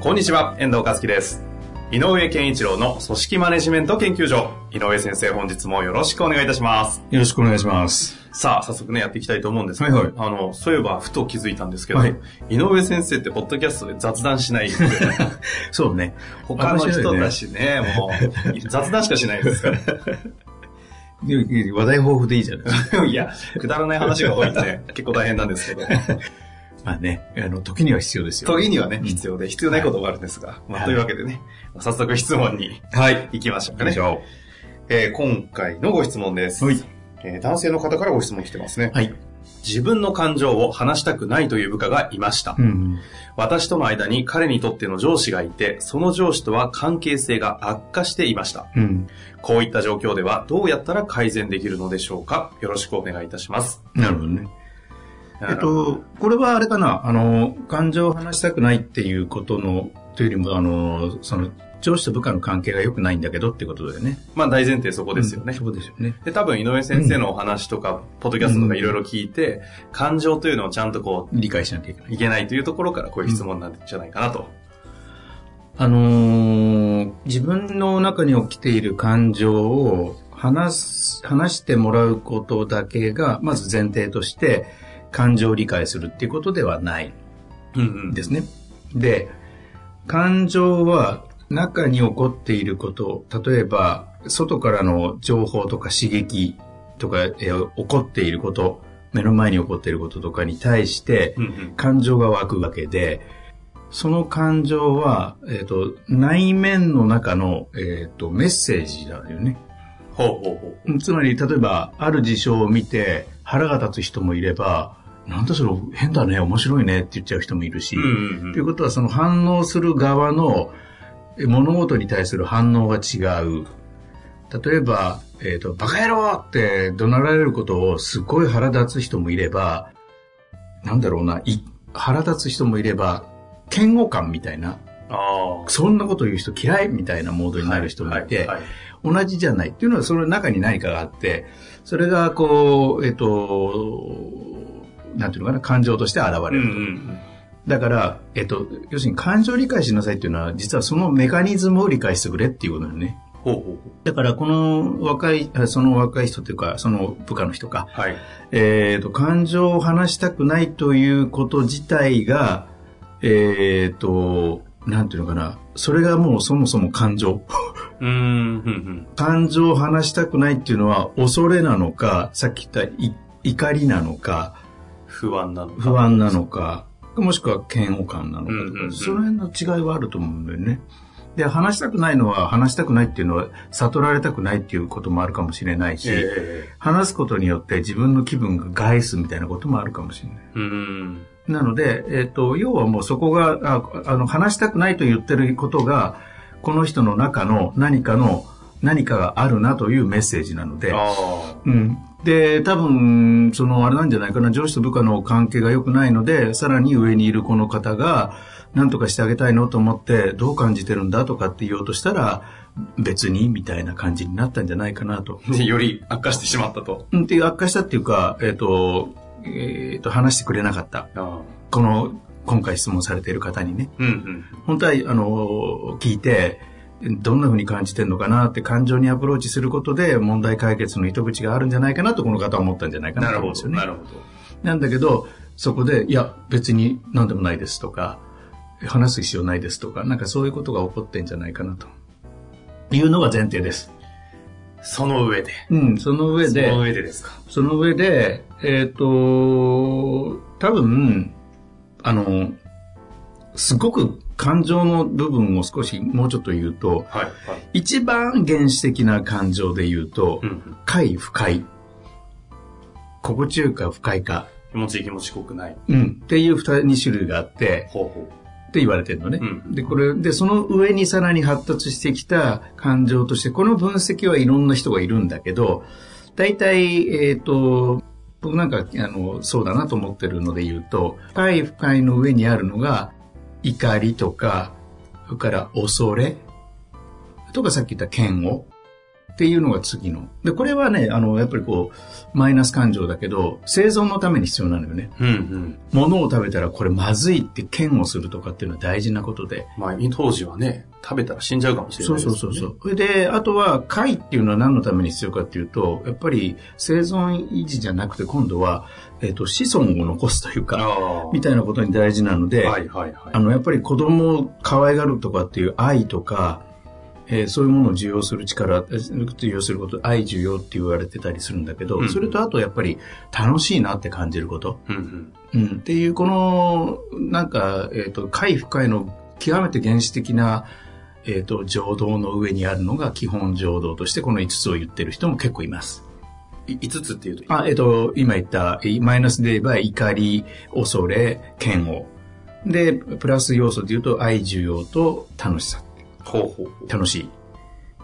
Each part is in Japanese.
こんにちは、遠藤和樹です。井上健一郎の組織マネジメント研究所。井上先生、本日もよろしくお願いいたします。よろしくお願いします。さあ、早速ね、やっていきたいと思うんですけど、はいはいあの、そういえば、ふと気づいたんですけど、はい井上先生って、ポッドキャストで雑談しない そうね。他の人だしね、もう、雑談しかしないですから。話題豊富でいいじゃないですか。いや、くだらない話が多いんで、結構大変なんですけど、まあね、あの、時には必要ですよ。時にはね、必要で、必要ないことがあるんですが、まあ、はいというわけでね、早速質問にはい。行きましょうかねえー今回のご質問です。はいえー男性の方からご質問来てますね。う。はい。自分の感情を話したくないという部下がいました。うん。私との間に彼にとっての上司がいて、その上司とは関係性が悪化していました。うん。こういった状況ではどうやったら改善できるのでしょうかよろしくお願いいたします。なるほどね。えっと、これはあれかな、あの、感情を話したくないっていうことの、というよりも、あの、その、上司と部下の関係が良くないんだけどってことだよね。まあ大前提そこですよね。うんそうですよね。で、多分井上先生のお話とか、ポッドキャストとかいろいろ聞いて、感情というのをちゃんとこ理解しなきゃいけなう、い。いけないというところからこういう質問なんじゃないかなと。あのー自分の中に起きている感情を話す、話してもらうことだけが、まず前提として、感情を理解するっていうことではないうんうんんですね。で、感情は中に起こっていること、例えば、外からの情報とか刺激とか、えー起こっていること、目の前に起こっていることとかに対して、感情が湧くわけで、その感情は、えっ、と、内面の中の、えっ、と、メッセージだよね。ほうほうほう。つまり、例えば、ある事象を見て腹が立つ人もいれば、なんだそれ変だね、面白いねって言っちゃう人もいるし、ということは、その反応する側のえ物事に対する反応が違う。例えば、えっ、と、バカ野郎って怒鳴られることをすごい腹立つ人もいれば、なんだろうな、い腹立つ人もいれば、嫌悪感みたいな。そんなこと言う人嫌いみたいなモードになる人もいて、はいはい同じじゃないっていうのはその中に何かがあって、それがこう、えっ、と、なんていうのかな、感情として現れる。うんうんだから、えっ、と、要するに感情を理解しなさいっていうのは、実はそのメカニズムを理解してくれっていうことだよね。ほうほうほだから、この若い、あその若い人というか、その部下の人か、う。はい。えっ、と、感情を話したくないということ自体が、えっ、と、なんていうのかな、それがもうそもそも感情。うーん、うん、感情を話したくないっていうのは恐れなのか、さっき言ったい怒りなのか、不安なのか。不安なのか、もしくは嫌悪感なのかうんうんうんその辺の違いはあると思うんだよね。で、話したくないのは、話したくないっていうのは、悟られたくないっていうこともあるかもしれないし、え話すことによって自分の気分が害すみたいなこともあるかもしれない。えうん。なので、えっ、と、要はもうそこが、ああの、話したくないと言ってることが、この人の中の何かの、何かがあるなというメッセージなので。うん。で、多分、その、あれなんじゃないかな、上司と部下の関係が良くないので、さらに上にいるこの方が、何とかしてあげたいのと思って、どう感じてるんだとかって言おうとしたら、別に、みたいな感じになったんじゃないかなと。で、より悪化してしまったと。うん、っていう悪化したっていうか、えっ、と、えっ、と、話してくれなかった。この、今回質問されている方にね。うん、うん。本当は、あの、聞いて、どんな風に感じてるのかなって感情にアプローチすることで問題解決の糸口があるんじゃないかなとこの方は思ったんじゃないかななるほど、と思うんですよね。なるほど。なんだけど、そこで、いや、別に何でもないですとか、話す必要ないですとか、なんかそういうことが起こってんじゃないかなと。いうのが前提です。その上で。うん、その上で、その上でですか。その上で、えっ、と、多分、あの、すごく感情の部分を少しもうちょっと言うと、はい、はい。一番原始的な感情で言うと、うん、快不快。心地よいか不快か。気持ちいい気持ち濃くない。うん。っていう二二種類があって、ほうほって言われてるのね。うんで、これ、で、その上にさらに発達してきた感情として、この分析はいろんな人がいるんだけど、大体、えっ、と、僕なんか、あの、そうだなと思ってるので言うと、深い深いの上にあるのが、怒りとか、それから恐れ、とかさっき言った嫌悪。っていうのが次の。で、これはね、あの、やっぱりこう、マイナス感情だけど、生存のために必要なのよね。う。うんうん。物を食べたらこれまずいって嫌悪するとかっていうのは大事なことで。まあ、当時はね、食べたら死んじゃうかもしれないですよね。そうそうそう。それで、あとは貝っていうのは何のために必要かっていうと、やっぱり生存維持じゃなくて今度は、えっ、と、子孫を残すというか、あみたいなことに大事なので、あ。はいはいはい。あの、やっぱり子供を可愛がるとかっていう愛とか、えーそういうものを受容する力、えー受容すること、愛受容って言われてたりするんだけど、うんそれとあとやっぱり楽しいなって感じること。うんうん。うん、っていう、この、なんか、えっ、と、快不快の極めて原始的な、えっ、と、浄土の上にあるのが基本浄土として、この5つを言ってる人も結構います。い5つっていうと、あ、えっ、と、今言った、えマイナスで言えば、怒り、恐れ、嫌悪。で、プラス要素で言うと、愛受容と楽しさ。ほうほうほう。楽しい。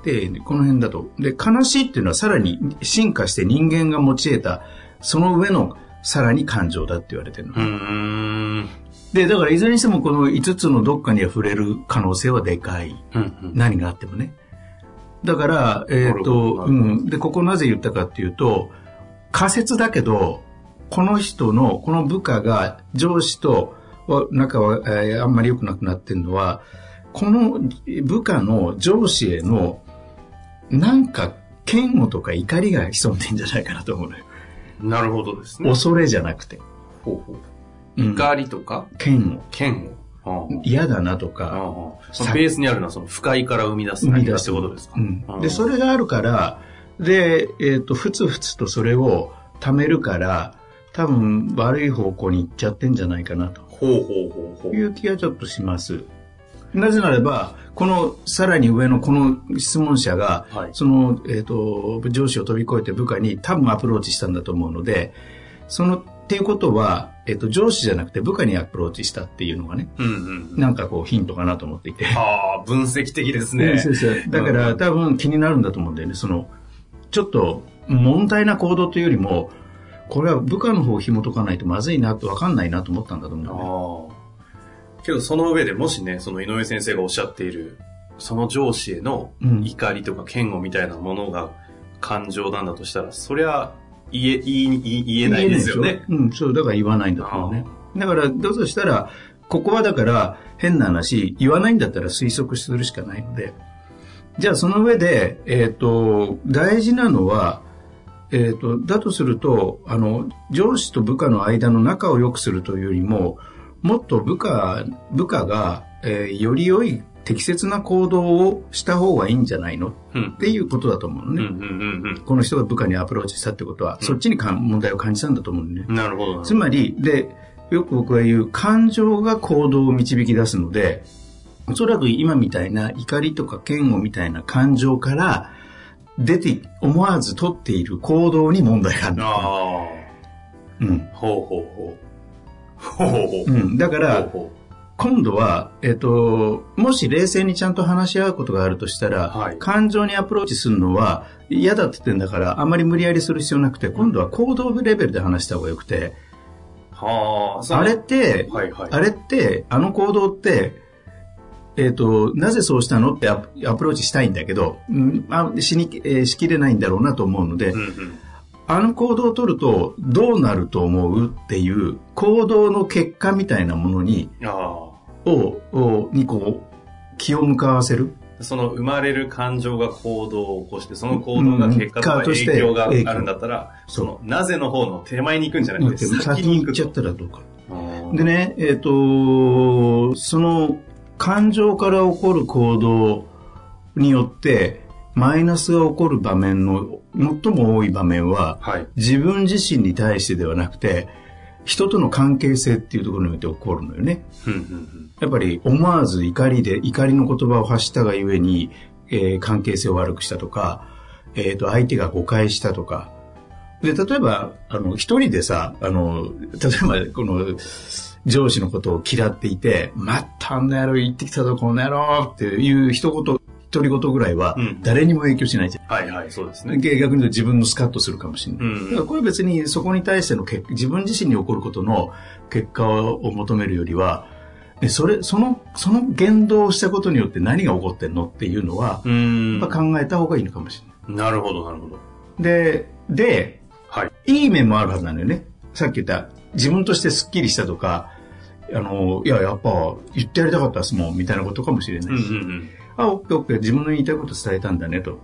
で、この辺だと。で、悲しいっていうのはさらに進化して人間が持ち得た、その上のさらに感情だって言われてるの。うーん。で、だからいずれにしてもこの5つのどっかには触れる可能性はでかい。うんうん。何があってもね。だから、えっ、なるほと、どうん。で、ここなぜ言ったかっていうと、仮説だけど、この人の、この部下が上司とは仲は、えーあんまり良くなくなってるのは、この部下の上司への、なんか、嫌悪とか怒りが潜んでんじゃないかなと思うのよ。なるほどですね。恐れじゃなくて。ほうほう。うん怒りとか、嫌悪。嫌悪。ああ嫌だなとあか、あそのベースにあるのはその不快から生み出す何かってことですか、うんで、それがあるから、で、えっ、と、ふつふつとそれを貯めるから、多分悪い方向に行っちゃってんじゃないかなとほうほうほうほう。いう気がちょっとします。なぜならば、このさらに上のこの質問者が、はいその、えっ、と、上司を飛び越えて部下に多分アプローチしたんだと思うので、その、っていうことは、えっ、と、上司じゃなくて部下にアプローチしたっていうのがね、うんうんうん。なんかこうヒントかなと思っていて。ああ、分析的ですうんね。そうそうだから多分気になるんだと思うんだよね。その、ちょっと問題な行動というよりも、これは部下の方を紐解かないとまずいなと分かんないなと思ったんだと思うね。けどその上でもしね、その井上先生がおっしゃっている、その上司へのうん怒りとか嫌悪みたいなものが感情なんだとしたら、そりゃ言え、言い、言えないですよね。うん、そう、だから言わないんだと思うね。だから、どうとしたら、ここはだから変な話、言わないんだったら推測するしかないので、じゃあその上で、えっ、と、大事なのは、えっ、と、だとすると、あの、上司と部下の間の仲を良くするというよりも、もっと部下、部下が、えーより良い適切な行動をした方がいいんじゃないの？うんっ。ていうことだと思うのね。うんうんうんこの人が部下にアプローチしたってことは、そっちにかん問題を感じたんだと思うのね。うん。なるほど。つまり、で、よく僕が言う感情が行動を導き出すので、おそらく今みたいな怒りとか嫌悪みたいな感情から出て、思わず取っている行動に問題があるんだ。あうん。あ。ほうほうほう。ん。だから、今度は、えっと、もし冷静にちゃんと話し合うことがあるとしたら、はい感情にアプローチするのは嫌だって言ってんだから、あんまり無理やりする必要なくて、今度は行動レベルで話した方がよくて、うはあ。あれって、はいはい。あれって、あの行動って、えっ、と、なぜそうしたのってアプアプローチしたいんだけど、うん、あしに、えーしきれないんだろうなと思うので、うんうん。あの行動を取るとどうなると思うっていう行動の結果みたいなものに、あを、をにこう、気を向かわせる。あ。その生まれる感情が行動を起こして、その行動が結果とか影響があるんだったら、その、なぜの方の手前に行くんじゃなくて、先に行っちゃっと。たらどうか。うんでね、えっ、と、その感情から起こる行動によって、マイナスが起こる場面の最も多い場面は、はい。自分自身に対してではなくて、人との関係性っていうところにおいて起こるのよね。やっぱり思わず怒りで、怒りの言葉を発したがゆえに、えー関係性を悪くしたとか、えっ、と、相手が誤解したとか、で、例えば、あの、一人でさ、あの、例えば、この、上司のことを嫌っていて、またあんな野郎言ってきたぞ、この野郎っていう一言、独り言ぐらいはうん、誰にも影響しないじゃん。はいはい、そうですね。逆に言うと自分のスカッとするかもしれない。うんだからこれ別にそこに対しての結自分自身に起こることの結果を求めるよりは、でそれ、その、その言動をしたことによって何が起こってんのっていうのは、うんやっぱ考えた方がいいのかもしれない。なるほど、なるほど。で、で、はい。いい面もあるはずなのよね。さっき言った、自分としてスッキリしたとか、あの、いや、やっぱ言ってやりたかったですもん、みたいなことかもしれないし、ん。あ、オッケーオッケー、自分の言いたいこと伝えたんだねと。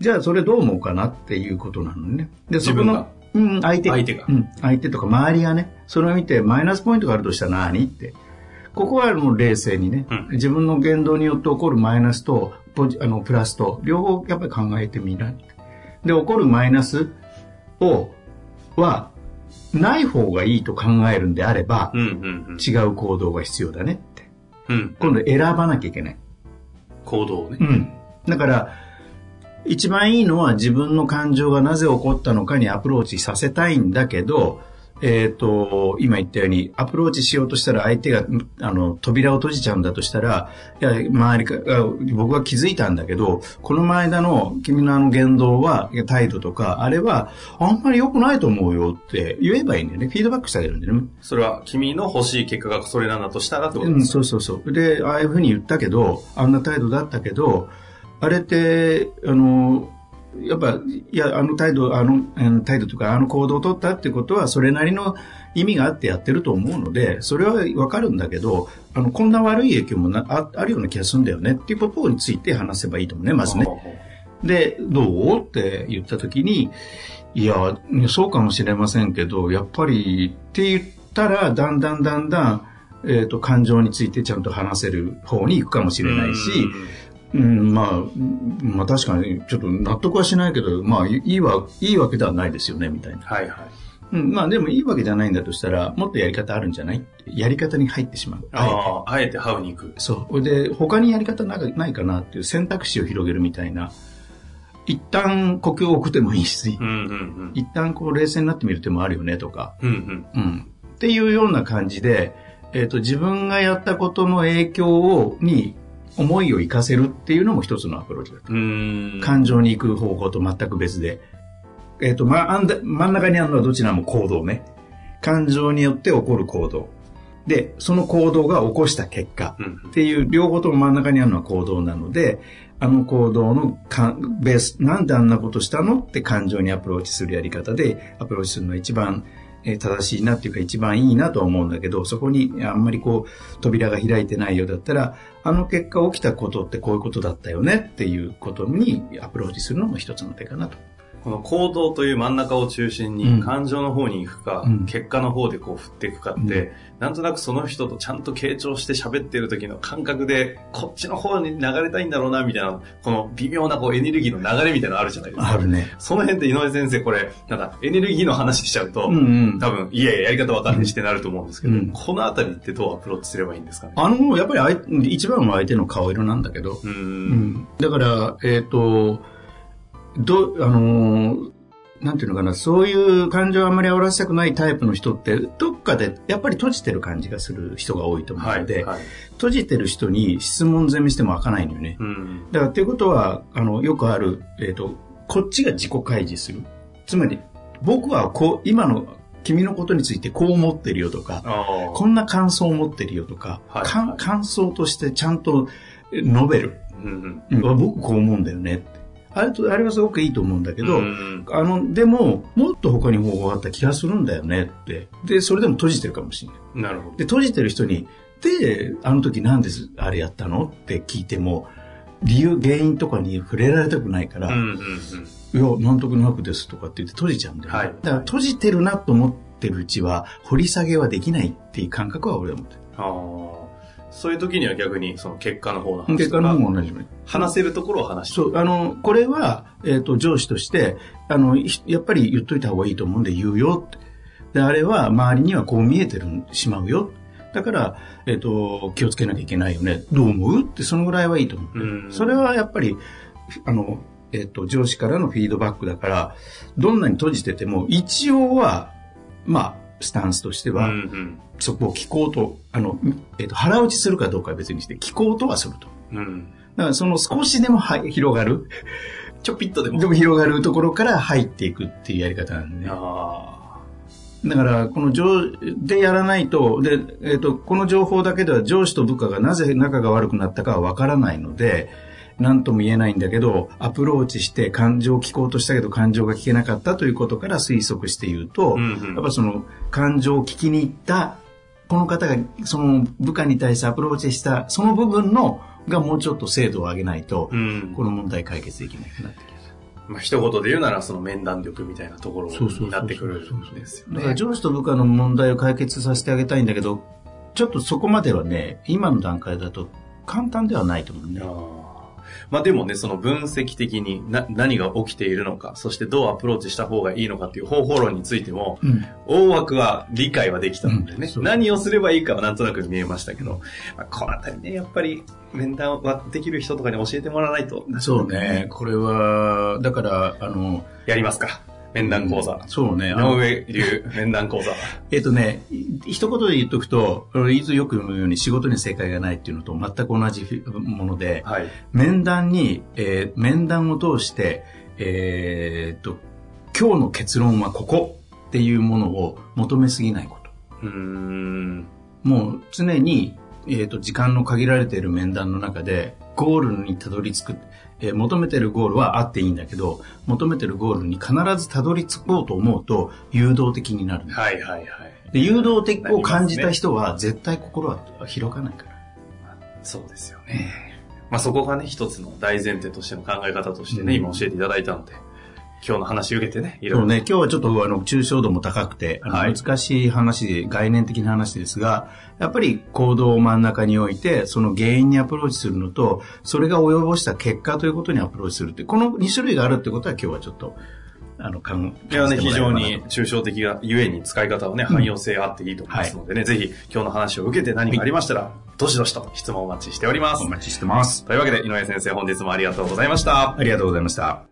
じゃあ、それどう思うかなっていうことなのね。で、そこのうん、相手。相手がうん、相手とか周りがね、それを見てマイナスポイントがあるとしたら何って。ここはもう冷静にね、うん自分の言動によって起こるマイナスと、ポジあの、プラスと、両方やっぱり考えてみない。で、起こるマイナスを、は、ない方がいいと考えるんであれば、うんうんうん。違う行動が必要だねって。うん。今度選ばなきゃいけない。行動をね。うん。だから、一番いいのは自分の感情がなぜ起こったのかにアプローチさせたいんだけど、えっ、と、今言ったように、アプローチしようとしたら相手が、あの、扉を閉じちゃうんだとしたら、いや、周りか、あ僕は気づいたんだけど、この前だの、君のあの言動は、態度とか、あれは、あんまり良くないと思うよって言えばいいんだよね。フィードバックしてあげるんだよね。それは君の欲しい結果がそれなんだとしたらってこと？うん、ですそうそうそう。で、ああいうふうに言ったけど、あんな態度だったけど、あれって、あの、やっぱ、いや、あの態度、あの、あの態度とか、あの行動を取ったってことは、それなりの意味があってやってると思うので、それはわかるんだけど、あの、こんな悪い影響もなああるような気がするんだよねっていうことについて話せばいいと思うね、まずね。で、どうって言った時に、いや、そうかもしれませんけど、やっぱりって言ったら、だんだんだんだん、えっ、と、感情についてちゃんと話せる方に行くかもしれないし、うん、まあ、うんまあ確かにちょっと納得はしないけど、まあいいわ、いいわけではないですよね、みたいな。はいはい。うん、まあでもいいわけじゃないんだとしたら、もっとやり方あるんじゃない？やり方に入ってしまう。あえてああ、あえてハウに行く。そう。で、他にやり方ないかなっていう選択肢を広げるみたいな。一旦呼吸を置く手もいいしう、んうん一旦こう冷静になってみる手もあるよねとか、うん。うんうん。っていうような感じで、えっ、と、自分がやったことの影響を、に思いを活かせるっていうのも一つのアプローチだと。感情に行く方向と全く別で。えっ、と、まあ、あんだ真ん中にあるのはどちらも行動ね。感情によって起こる行動。で、その行動が起こした結果。うんっていう両方とも真ん中にあるのは行動なので、あの行動のかベース、なんであんなことしたのって感情にアプローチするやり方で、アプローチするのが一番え正しいなっていうか一番いいなとは思うんだけど、そこにあんまりこう扉が開いてないようだったら、あの結果起きたことってこういうことだったよねっていうことにアプローチするのも一つの手かなと。この行動という真ん中を中心うんに感情の方に行くか、うん結果の方でこう振っていくかって、うんなんとなくその人とちゃんと傾聴して喋ってる時の感覚で、こっちの方に流れたいんだろうな、みたいな、この微妙なこうエネルギーの流れみたいなのあるじゃないですか。あるね。その辺って井上先生、これ、なんかエネルギーの話しちゃうと、うんうん。多分、いやいや、やり方わかんないしってなると思うんですけど、うんこのあたりってどうアプローチすればいいんですかね？あの、やっぱり一番は相手の顔色なんだけど、うんんだから、えっ、と、ど、あのーなんていうのかな、そういう感情をあんまり煽らせたくないタイプの人って、どっかでやっぱり閉じてる感じがする人が多いと思うはい。ので、はい。閉じてる人に質問攻めしても開かないのよね。うん。だから、っていうことは、あの、よくある、えっ、と、こっちが自己開示する。つまり、僕はこう、今の君のことについてこう思ってるよとか。こんな感想を持ってるよとか、はいかん感想としてちゃんと述べる。うんうん。うん、僕こう思うんだよねって。あれと、あれはすごくいいと思うんだけど、うんあの、でも、もっと他に方法があった気がするんだよねって。で、それでも閉じてるかもしれない。なるほど。で、閉じてる人に、で、あの時なんであれやったのって聞いても、理由、原因とかに触れられたくないから、うんうんうん。いや、なんとなくですとかって言って閉じちゃうんだよね。はいだから閉じてるなと思ってるうちは、掘り下げはできないっていう感覚は俺は持ってる。ああ。そういう時には逆にその結果の方の話結果の方も同じ。話せるところを話してそう、あの、これは、えっ、と、上司として、あの、ひやっぱり言っといた方がいいと思うんで言うよって。で、あれは周りにはこう見えてるしまうよ。だから、えっ、と、気をつけなきゃいけないよね。どう思うって、そのぐらいはいいと思う。うんそれはやっぱり、あの、えっと、上司からのフィードバックだから、どんなに閉じてても、一応は、まあ、スタンスとしては、うんうん。そこを聞こうと、あの、えっと、腹打ちするかどうかは別にして、聞こうとはすると。うん。だからその少しでもはい広がる、ちょぴっとでも。でも広がるところから入っていくっていうやり方なんでね。あだから、この上、でやらないと、で、えっ、と、この情報だけでは上司と部下がなぜ仲が悪くなったかはわからないので、何とも言えないんだけど、アプローチして感情を聞こうとしたけど感情が聞けなかったということから推測して言うと、うんうんやっぱその感情を聞きに行った、この方がその部下に対してアプローチした、その部分の、がもうちょっと精度を上げないとあ。、うん。この問題解決できなくなってきまあ、一言で言うなら、その面談力みたいなところになってくるんですよだからね。上司と部下の問題を解決させてあげたいんだけど、ちょっとそこまではね、今の段階だと簡単ではないと思うねまあでもね、その分析的にな何が起きているのか、そしてどうアプローチした方がいいのかっていう方法論についても、うん。大枠は理解はできたのでね、うん何をすればいいかはなんとなく見えましたけど、まあ、このあたりね、やっぱり面談はできる人とかに教えてもらわないと。そうね。これは、だから、あの、やりますか。面談講座。そうね。あ井の上流面談講座。えっとね、い一言で言っとくと、いつよく言うように仕事に正解がないっていうのと全く同じもので、はい。面談に、えー面談を通して、えーっと、今日の結論はここっていうものを求めすぎないこと。うーん。もう常に、えー、と時間の限られている面談の中でゴールにたどり着く、えー求めてるゴールはあっていいんだけど求めてるゴールに必ずたどり着こうと思うと誘導的になるはいはいはい。で誘導的を感じた人は絶対心は広がないから。そうですよね。まあそこがね、一つの大前提としての考え方としてね、うん。今教えていただいたので、今日の話受けてね、いろいろ。そうね、今日はちょっとあの抽象度も高くて、はい難しい話、概念的な話ですが、やっぱり行動を真ん中に置いて、その原因にアプローチするのと、それが及ぼした結果ということにアプローチするって、この2種類があるってことは今日はちょっと、あの、考えいやね、非常に抽象的がゆえに使い方はね、汎用性あっていいと思いますのでね、ぜひ今日の話を受けて何かありましたら、どしどしと質問をお待ちしておりますお。待ちしてます。というわけで、井上先生本日もありがとうございました。ありがとうございました。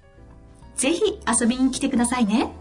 ぜひ遊びに来てくださいね。